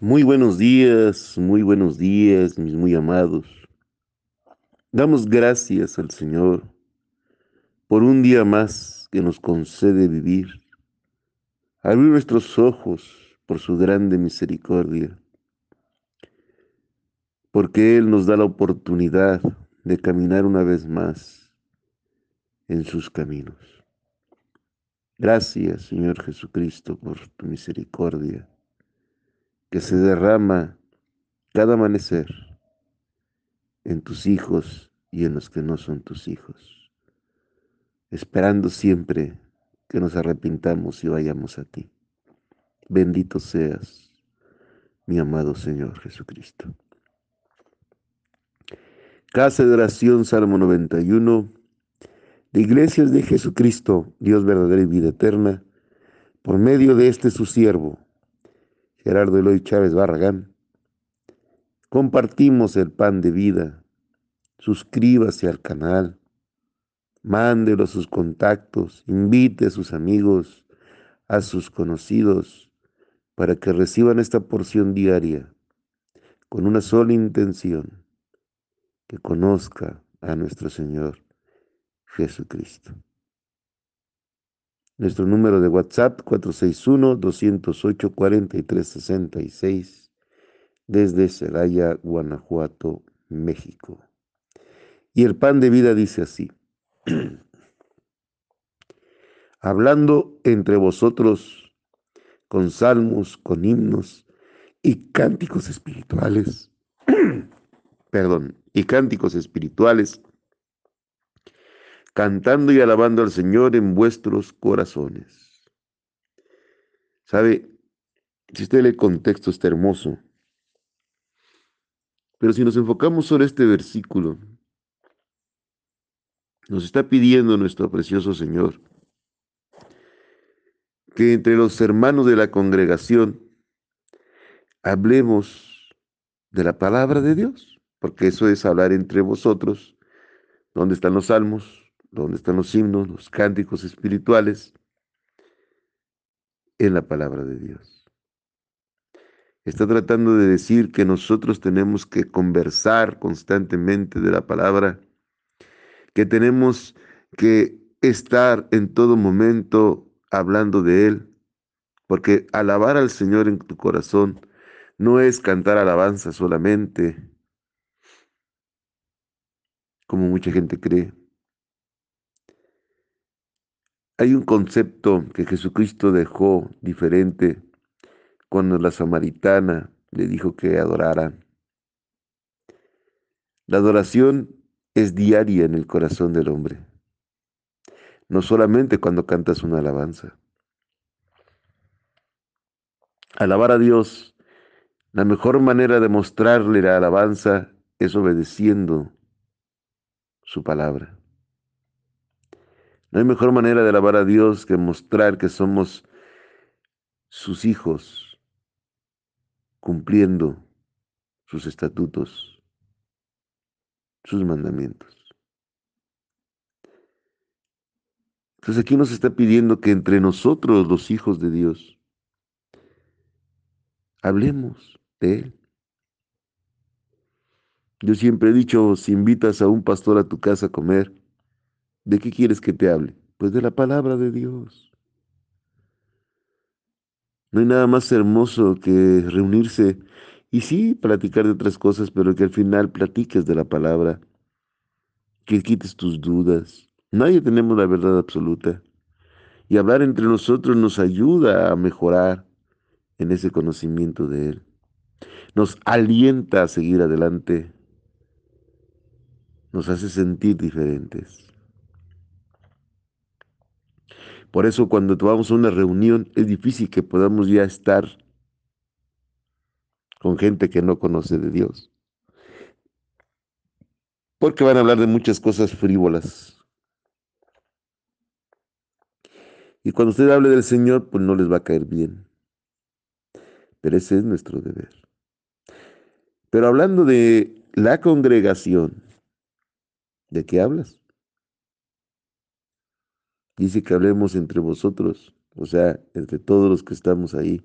Muy buenos días, muy buenos días, mis muy amados. Damos gracias al Señor por un día más que nos concede vivir, abrir nuestros ojos por su grande misericordia, porque Él nos da la oportunidad de caminar una vez más en sus caminos. Gracias, Señor Jesucristo, por tu misericordia que se derrama cada amanecer en tus hijos y en los que no son tus hijos, esperando siempre que nos arrepintamos y vayamos a ti. Bendito seas, mi amado Señor Jesucristo. Casa de oración, Salmo 91, de Iglesias de Jesucristo, Dios verdadero y vida eterna, por medio de este su siervo, Gerardo Eloy Chávez Barragán. Compartimos el pan de vida. Suscríbase al canal. Mándelo a sus contactos. Invite a sus amigos, a sus conocidos, para que reciban esta porción diaria con una sola intención, que conozca a nuestro Señor Jesucristo. Nuestro número de WhatsApp 461-208-4366 desde Celaya, Guanajuato, México. Y el pan de vida dice así. Hablando entre vosotros con salmos, con himnos y cánticos espirituales. perdón, y cánticos espirituales cantando y alabando al Señor en vuestros corazones. ¿Sabe? Si usted lee el contexto está hermoso. Pero si nos enfocamos sobre este versículo, nos está pidiendo nuestro precioso Señor que entre los hermanos de la congregación hablemos de la palabra de Dios, porque eso es hablar entre vosotros. ¿Dónde están los salmos? Donde están los himnos, los cánticos espirituales, en la palabra de Dios. Está tratando de decir que nosotros tenemos que conversar constantemente de la palabra, que tenemos que estar en todo momento hablando de Él, porque alabar al Señor en tu corazón no es cantar alabanza solamente, como mucha gente cree. Hay un concepto que Jesucristo dejó diferente cuando la samaritana le dijo que adoraran. La adoración es diaria en el corazón del hombre, no solamente cuando cantas una alabanza. Alabar a Dios, la mejor manera de mostrarle la alabanza es obedeciendo su palabra. No hay mejor manera de alabar a Dios que mostrar que somos sus hijos, cumpliendo sus estatutos, sus mandamientos. Entonces aquí nos está pidiendo que entre nosotros, los hijos de Dios, hablemos de Él. Yo siempre he dicho, si invitas a un pastor a tu casa a comer, ¿De qué quieres que te hable? Pues de la palabra de Dios. No hay nada más hermoso que reunirse y sí platicar de otras cosas, pero que al final platiques de la palabra, que quites tus dudas. Nadie tenemos la verdad absoluta. Y hablar entre nosotros nos ayuda a mejorar en ese conocimiento de Él. Nos alienta a seguir adelante. Nos hace sentir diferentes. Por eso cuando vamos a una reunión es difícil que podamos ya estar con gente que no conoce de Dios. Porque van a hablar de muchas cosas frívolas. Y cuando usted hable del Señor, pues no les va a caer bien. Pero ese es nuestro deber. Pero hablando de la congregación, ¿de qué hablas? Dice que hablemos entre vosotros, o sea, entre todos los que estamos ahí.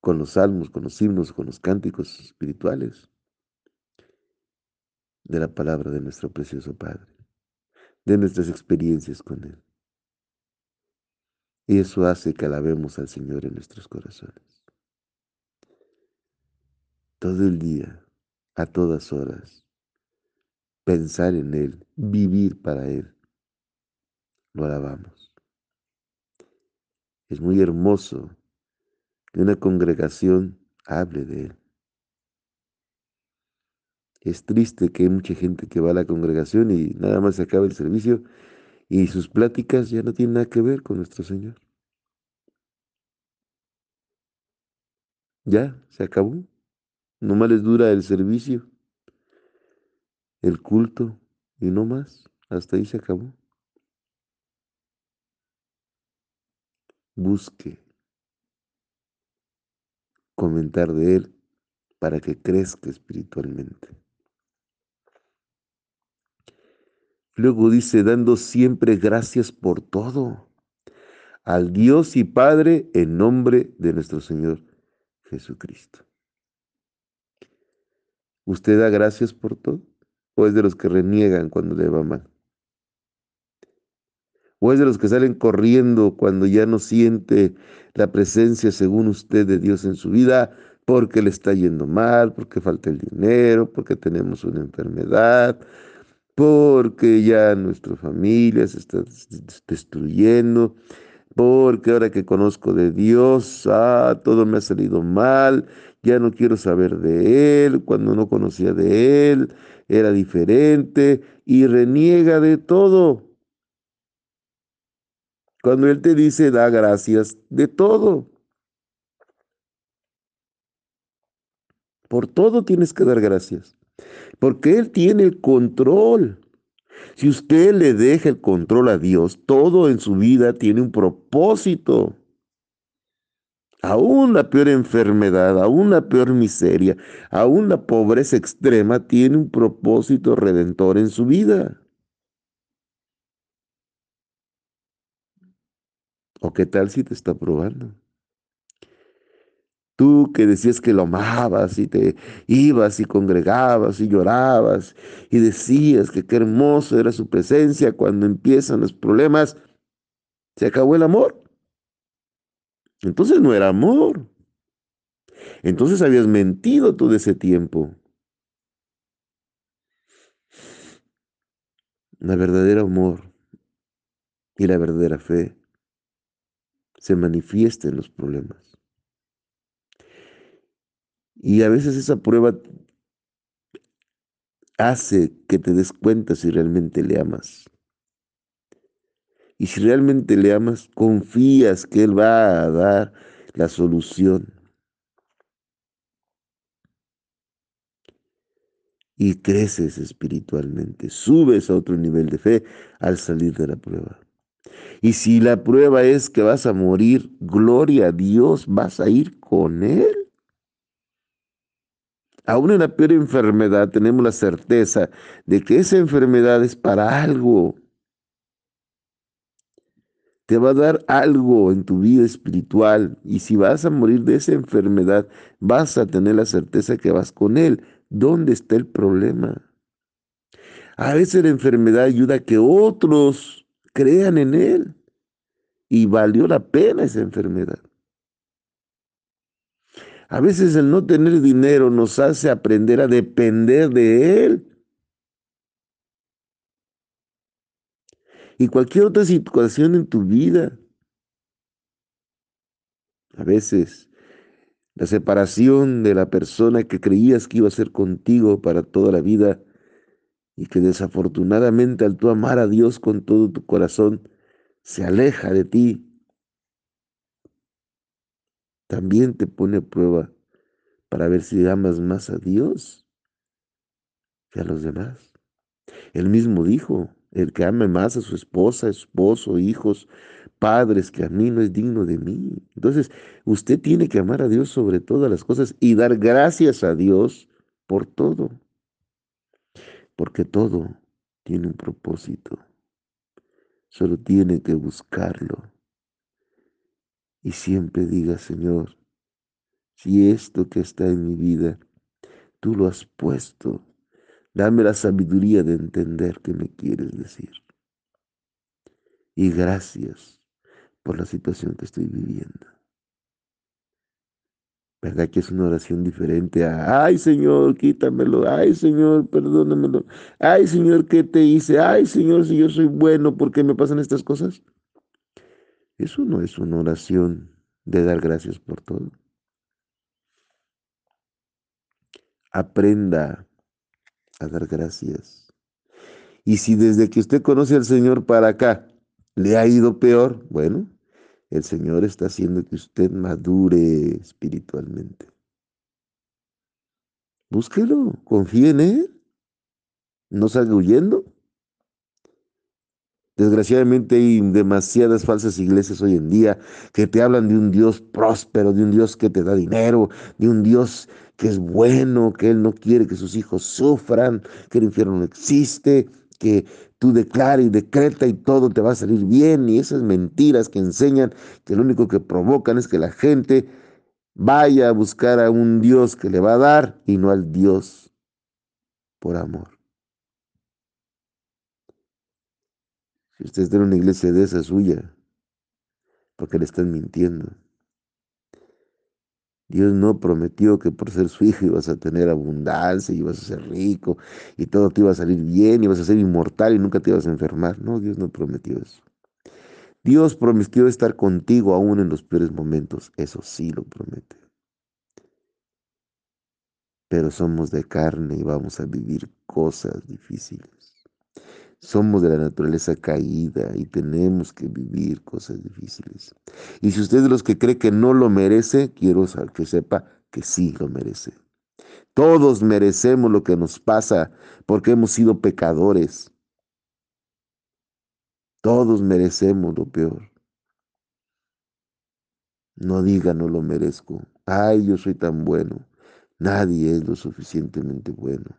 con los salmos, con los himnos, con los cánticos espirituales de la palabra de nuestro precioso Padre, de nuestras experiencias con Él. Y eso hace que alabemos al Señor en nuestros corazones. Todo el día, a todas horas, pensar en Él, vivir para Él, lo alabamos. Es muy hermoso que una congregación hable de Él. Es triste que hay mucha gente que va a la congregación y nada más se acaba el servicio y sus pláticas ya no tienen nada que ver con nuestro Señor. Ya, se acabó. No más les dura el servicio, el culto y no más. Hasta ahí se acabó. Busque comentar de Él para que crezca espiritualmente. Luego dice, dando siempre gracias por todo al Dios y Padre en nombre de nuestro Señor Jesucristo. ¿Usted da gracias por todo? ¿O es de los que reniegan cuando le va mal? ¿O es de los que salen corriendo cuando ya no siente la presencia, según usted, de Dios en su vida, porque le está yendo mal, porque falta el dinero, porque tenemos una enfermedad, porque ya nuestra familia se está destruyendo, porque ahora que conozco de Dios, ah, todo me ha salido mal, ya no quiero saber de Él, cuando no conocía de Él, era diferente y reniega de todo. Cuando Él te dice, da gracias de todo. Por todo tienes que dar gracias, porque Él tiene el control. Si usted le deja el control a Dios, todo en su vida tiene un propósito. Aún la peor enfermedad, aún la peor miseria, aún la pobreza extrema tiene un propósito redentor en su vida. ¿O qué tal si te está probando? Tú que decías que lo amabas y te ibas y congregabas y llorabas y decías que qué hermoso era su presencia cuando empiezan los problemas, se acabó el amor. Entonces no era amor. Entonces habías mentido todo ese tiempo. La verdadera amor y la verdadera fe se manifiesta en los problemas. Y a veces esa prueba hace que te des cuenta si realmente le amas. Y si realmente le amas, confías que Él va a dar la solución. Y creces espiritualmente, subes a otro nivel de fe al salir de la prueba. Y si la prueba es que vas a morir, gloria a Dios, vas a ir con Él. Aún en la peor enfermedad tenemos la certeza de que esa enfermedad es para algo. Te va a dar algo en tu vida espiritual y si vas a morir de esa enfermedad, vas a tener la certeza que vas con Él. ¿Dónde está el problema? A veces la enfermedad ayuda a que otros crean en Él. Y valió la pena esa enfermedad. A veces el no tener dinero nos hace aprender a depender de Él. Y cualquier otra situación en tu vida. A veces la separación de la persona que creías que iba a ser contigo para toda la vida y que desafortunadamente al tú amar a Dios con todo tu corazón, se aleja de ti, también te pone a prueba para ver si amas más a Dios que a los demás. Él mismo dijo, el que ame más a su esposa, esposo, hijos, padres que a mí no es digno de mí. Entonces, usted tiene que amar a Dios sobre todas las cosas y dar gracias a Dios por todo porque todo tiene un propósito. Solo tiene que buscarlo. Y siempre diga, Señor, si esto que está en mi vida, tú lo has puesto, dame la sabiduría de entender qué me quieres decir. Y gracias por la situación que estoy viviendo. ¿Verdad que es una oración diferente a, ay Señor, quítamelo, ay Señor, perdónamelo, ay Señor, ¿qué te hice? Ay Señor, si yo soy bueno, ¿por qué me pasan estas cosas? Eso no es una oración de dar gracias por todo. Aprenda a dar gracias. Y si desde que usted conoce al Señor para acá le ha ido peor, bueno, el Señor está haciendo que usted madure espiritualmente. Búsquelo, confíe en Él. No salga huyendo. Desgraciadamente hay demasiadas falsas iglesias hoy en día que te hablan de un Dios próspero, de un Dios que te da dinero, de un Dios que es bueno, que Él no quiere que sus hijos sufran, que el infierno no existe, que tú declara y decreta y todo te va a salir bien y esas mentiras que enseñan que lo único que provocan es que la gente vaya a buscar a un Dios que le va a dar y no al Dios por amor. Si usted está en una iglesia de esa suya, porque le están mintiendo. Dios no prometió que por ser su hijo ibas a tener abundancia, ibas a ser rico y todo te iba a salir bien, ibas a ser inmortal y nunca te ibas a enfermar. No, Dios no prometió eso. Dios prometió estar contigo aún en los peores momentos. Eso sí lo promete. Pero somos de carne y vamos a vivir cosas difíciles. Somos de la naturaleza caída y tenemos que vivir cosas difíciles. Y si usted es de los que cree que no lo merece, quiero que sepa que sí lo merece. Todos merecemos lo que nos pasa porque hemos sido pecadores. Todos merecemos lo peor. No diga no lo merezco. Ay, yo soy tan bueno. Nadie es lo suficientemente bueno.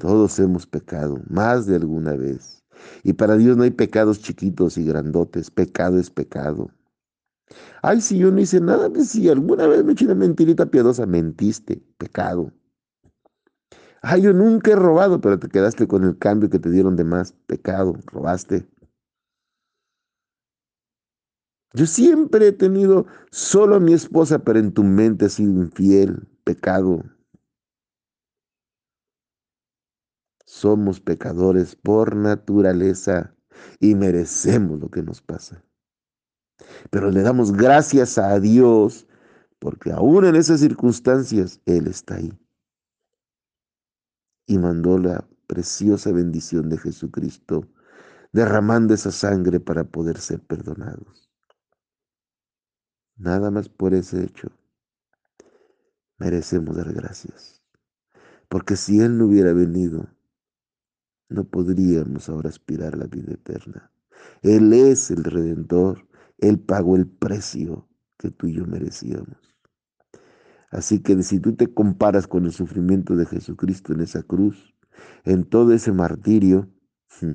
Todos hemos pecado, más de alguna vez. Y para Dios no hay pecados chiquitos y grandotes. Pecado es pecado. Ay, si yo no hice nada, pues si alguna vez me eché una mentirita piadosa, mentiste, pecado. Ay, yo nunca he robado, pero te quedaste con el cambio que te dieron de más, pecado, robaste. Yo siempre he tenido solo a mi esposa, pero en tu mente has sido infiel, pecado. Somos pecadores por naturaleza y merecemos lo que nos pasa. Pero le damos gracias a Dios porque aún en esas circunstancias Él está ahí. Y mandó la preciosa bendición de Jesucristo, derramando esa sangre para poder ser perdonados. Nada más por ese hecho merecemos dar gracias. Porque si Él no hubiera venido, no podríamos ahora aspirar a la vida eterna. Él es el redentor, Él pagó el precio que tú y yo merecíamos. Así que si tú te comparas con el sufrimiento de Jesucristo en esa cruz, en todo ese martirio, hmm,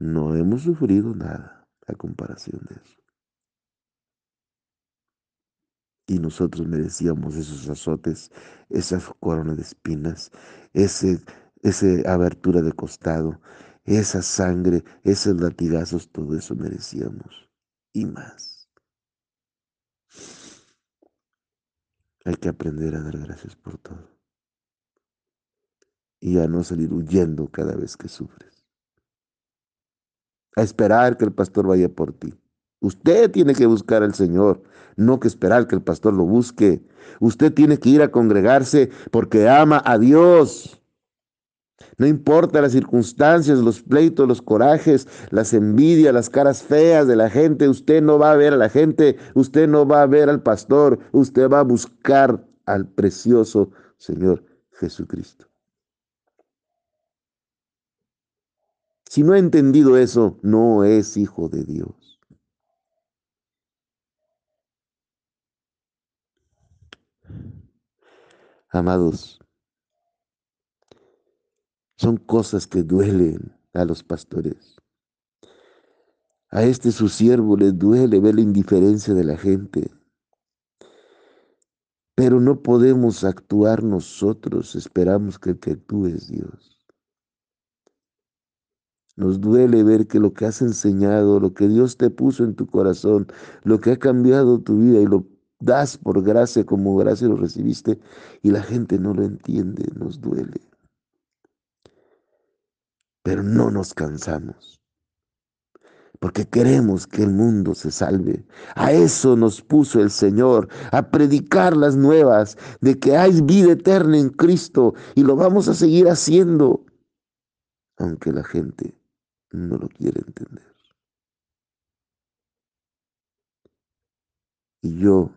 no hemos sufrido nada a comparación de eso. Y nosotros merecíamos esos azotes, esa corona de espinas, ese esa abertura de costado, esa sangre, esos latigazos, todo eso merecíamos y más. Hay que aprender a dar gracias por todo y a no salir huyendo cada vez que sufres. A esperar que el pastor vaya por ti. Usted tiene que buscar al Señor, no que esperar que el pastor lo busque. Usted tiene que ir a congregarse porque ama a Dios. No importa las circunstancias, los pleitos, los corajes, las envidias, las caras feas de la gente, usted no va a ver a la gente, usted no va a ver al pastor, usted va a buscar al precioso Señor Jesucristo. Si no ha entendido eso, no es hijo de Dios. Amados, son cosas que duelen a los pastores. A este su siervo le duele ver la indiferencia de la gente. Pero no podemos actuar nosotros, esperamos que el que actúe es Dios. Nos duele ver que lo que has enseñado, lo que Dios te puso en tu corazón, lo que ha cambiado tu vida y lo das por gracia como gracia lo recibiste y la gente no lo entiende, nos duele. Pero no nos cansamos, porque queremos que el mundo se salve. A eso nos puso el Señor, a predicar las nuevas de que hay vida eterna en Cristo y lo vamos a seguir haciendo, aunque la gente no lo quiere entender. Y yo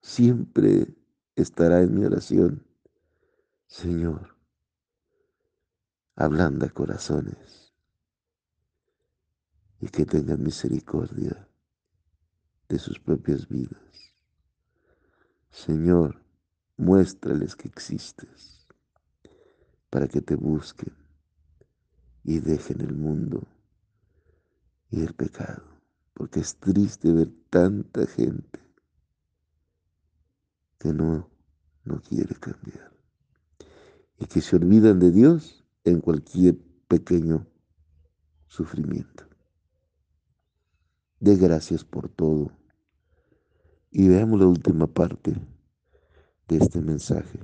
siempre estará en mi oración, Señor, ablanda corazones. Y que tengan misericordia de sus propias vidas. Señor, muéstrales que existes para que te busquen y dejen el mundo y el pecado, porque es triste ver tanta gente que no, no quiere cambiar. Y que se olvidan de Dios en cualquier pequeño sufrimiento. De gracias por todo. Y veamos la última parte de este mensaje.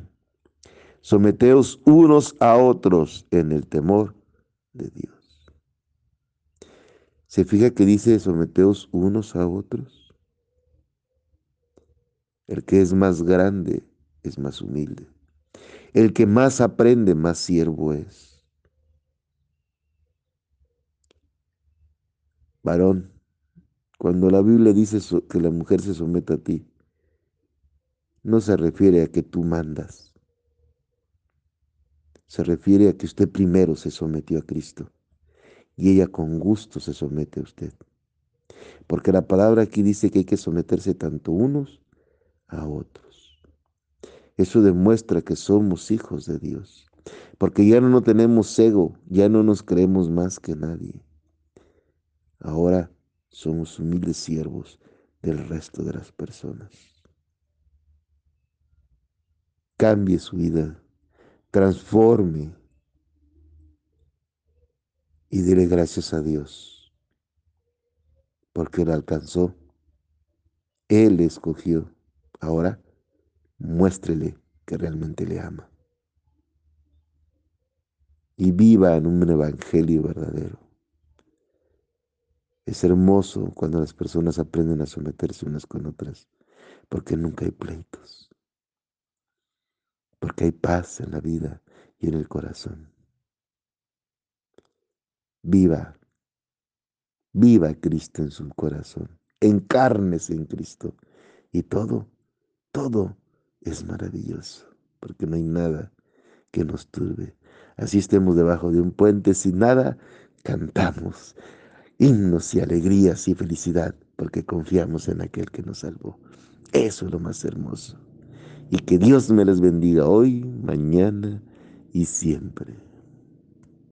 Someteos unos a otros en el temor de Dios. ¿Se fija que dice someteos unos a otros? El que es más grande es más humilde. El que más aprende, más siervo es. Varón, cuando la Biblia dice que la mujer se someta a ti, no se refiere a que tú mandas. Se refiere a que usted primero se sometió a Cristo y ella con gusto se somete a usted. Porque la palabra aquí dice que hay que someterse tanto unos a otros. Eso demuestra que somos hijos de Dios. Porque ya no tenemos ego, ya no nos creemos más que nadie. Ahora somos humildes siervos del resto de las personas. Cambie su vida, transforme y dile gracias a Dios, porque Él alcanzó, Él escogió. Ahora muéstrele que realmente le ama. Y viva en un evangelio verdadero. Es hermoso cuando las personas aprenden a someterse unas con otras, porque nunca hay pleitos, porque hay paz en la vida y en el corazón. Viva, viva Cristo en su corazón, encárnese en Cristo y todo, todo es maravilloso, porque no hay nada que nos turbe. Así estemos debajo de un puente sin nada, cantamos himnos y alegrías y felicidad, porque confiamos en aquel que nos salvó. Eso es lo más hermoso. Y que Dios me les bendiga hoy, mañana y siempre.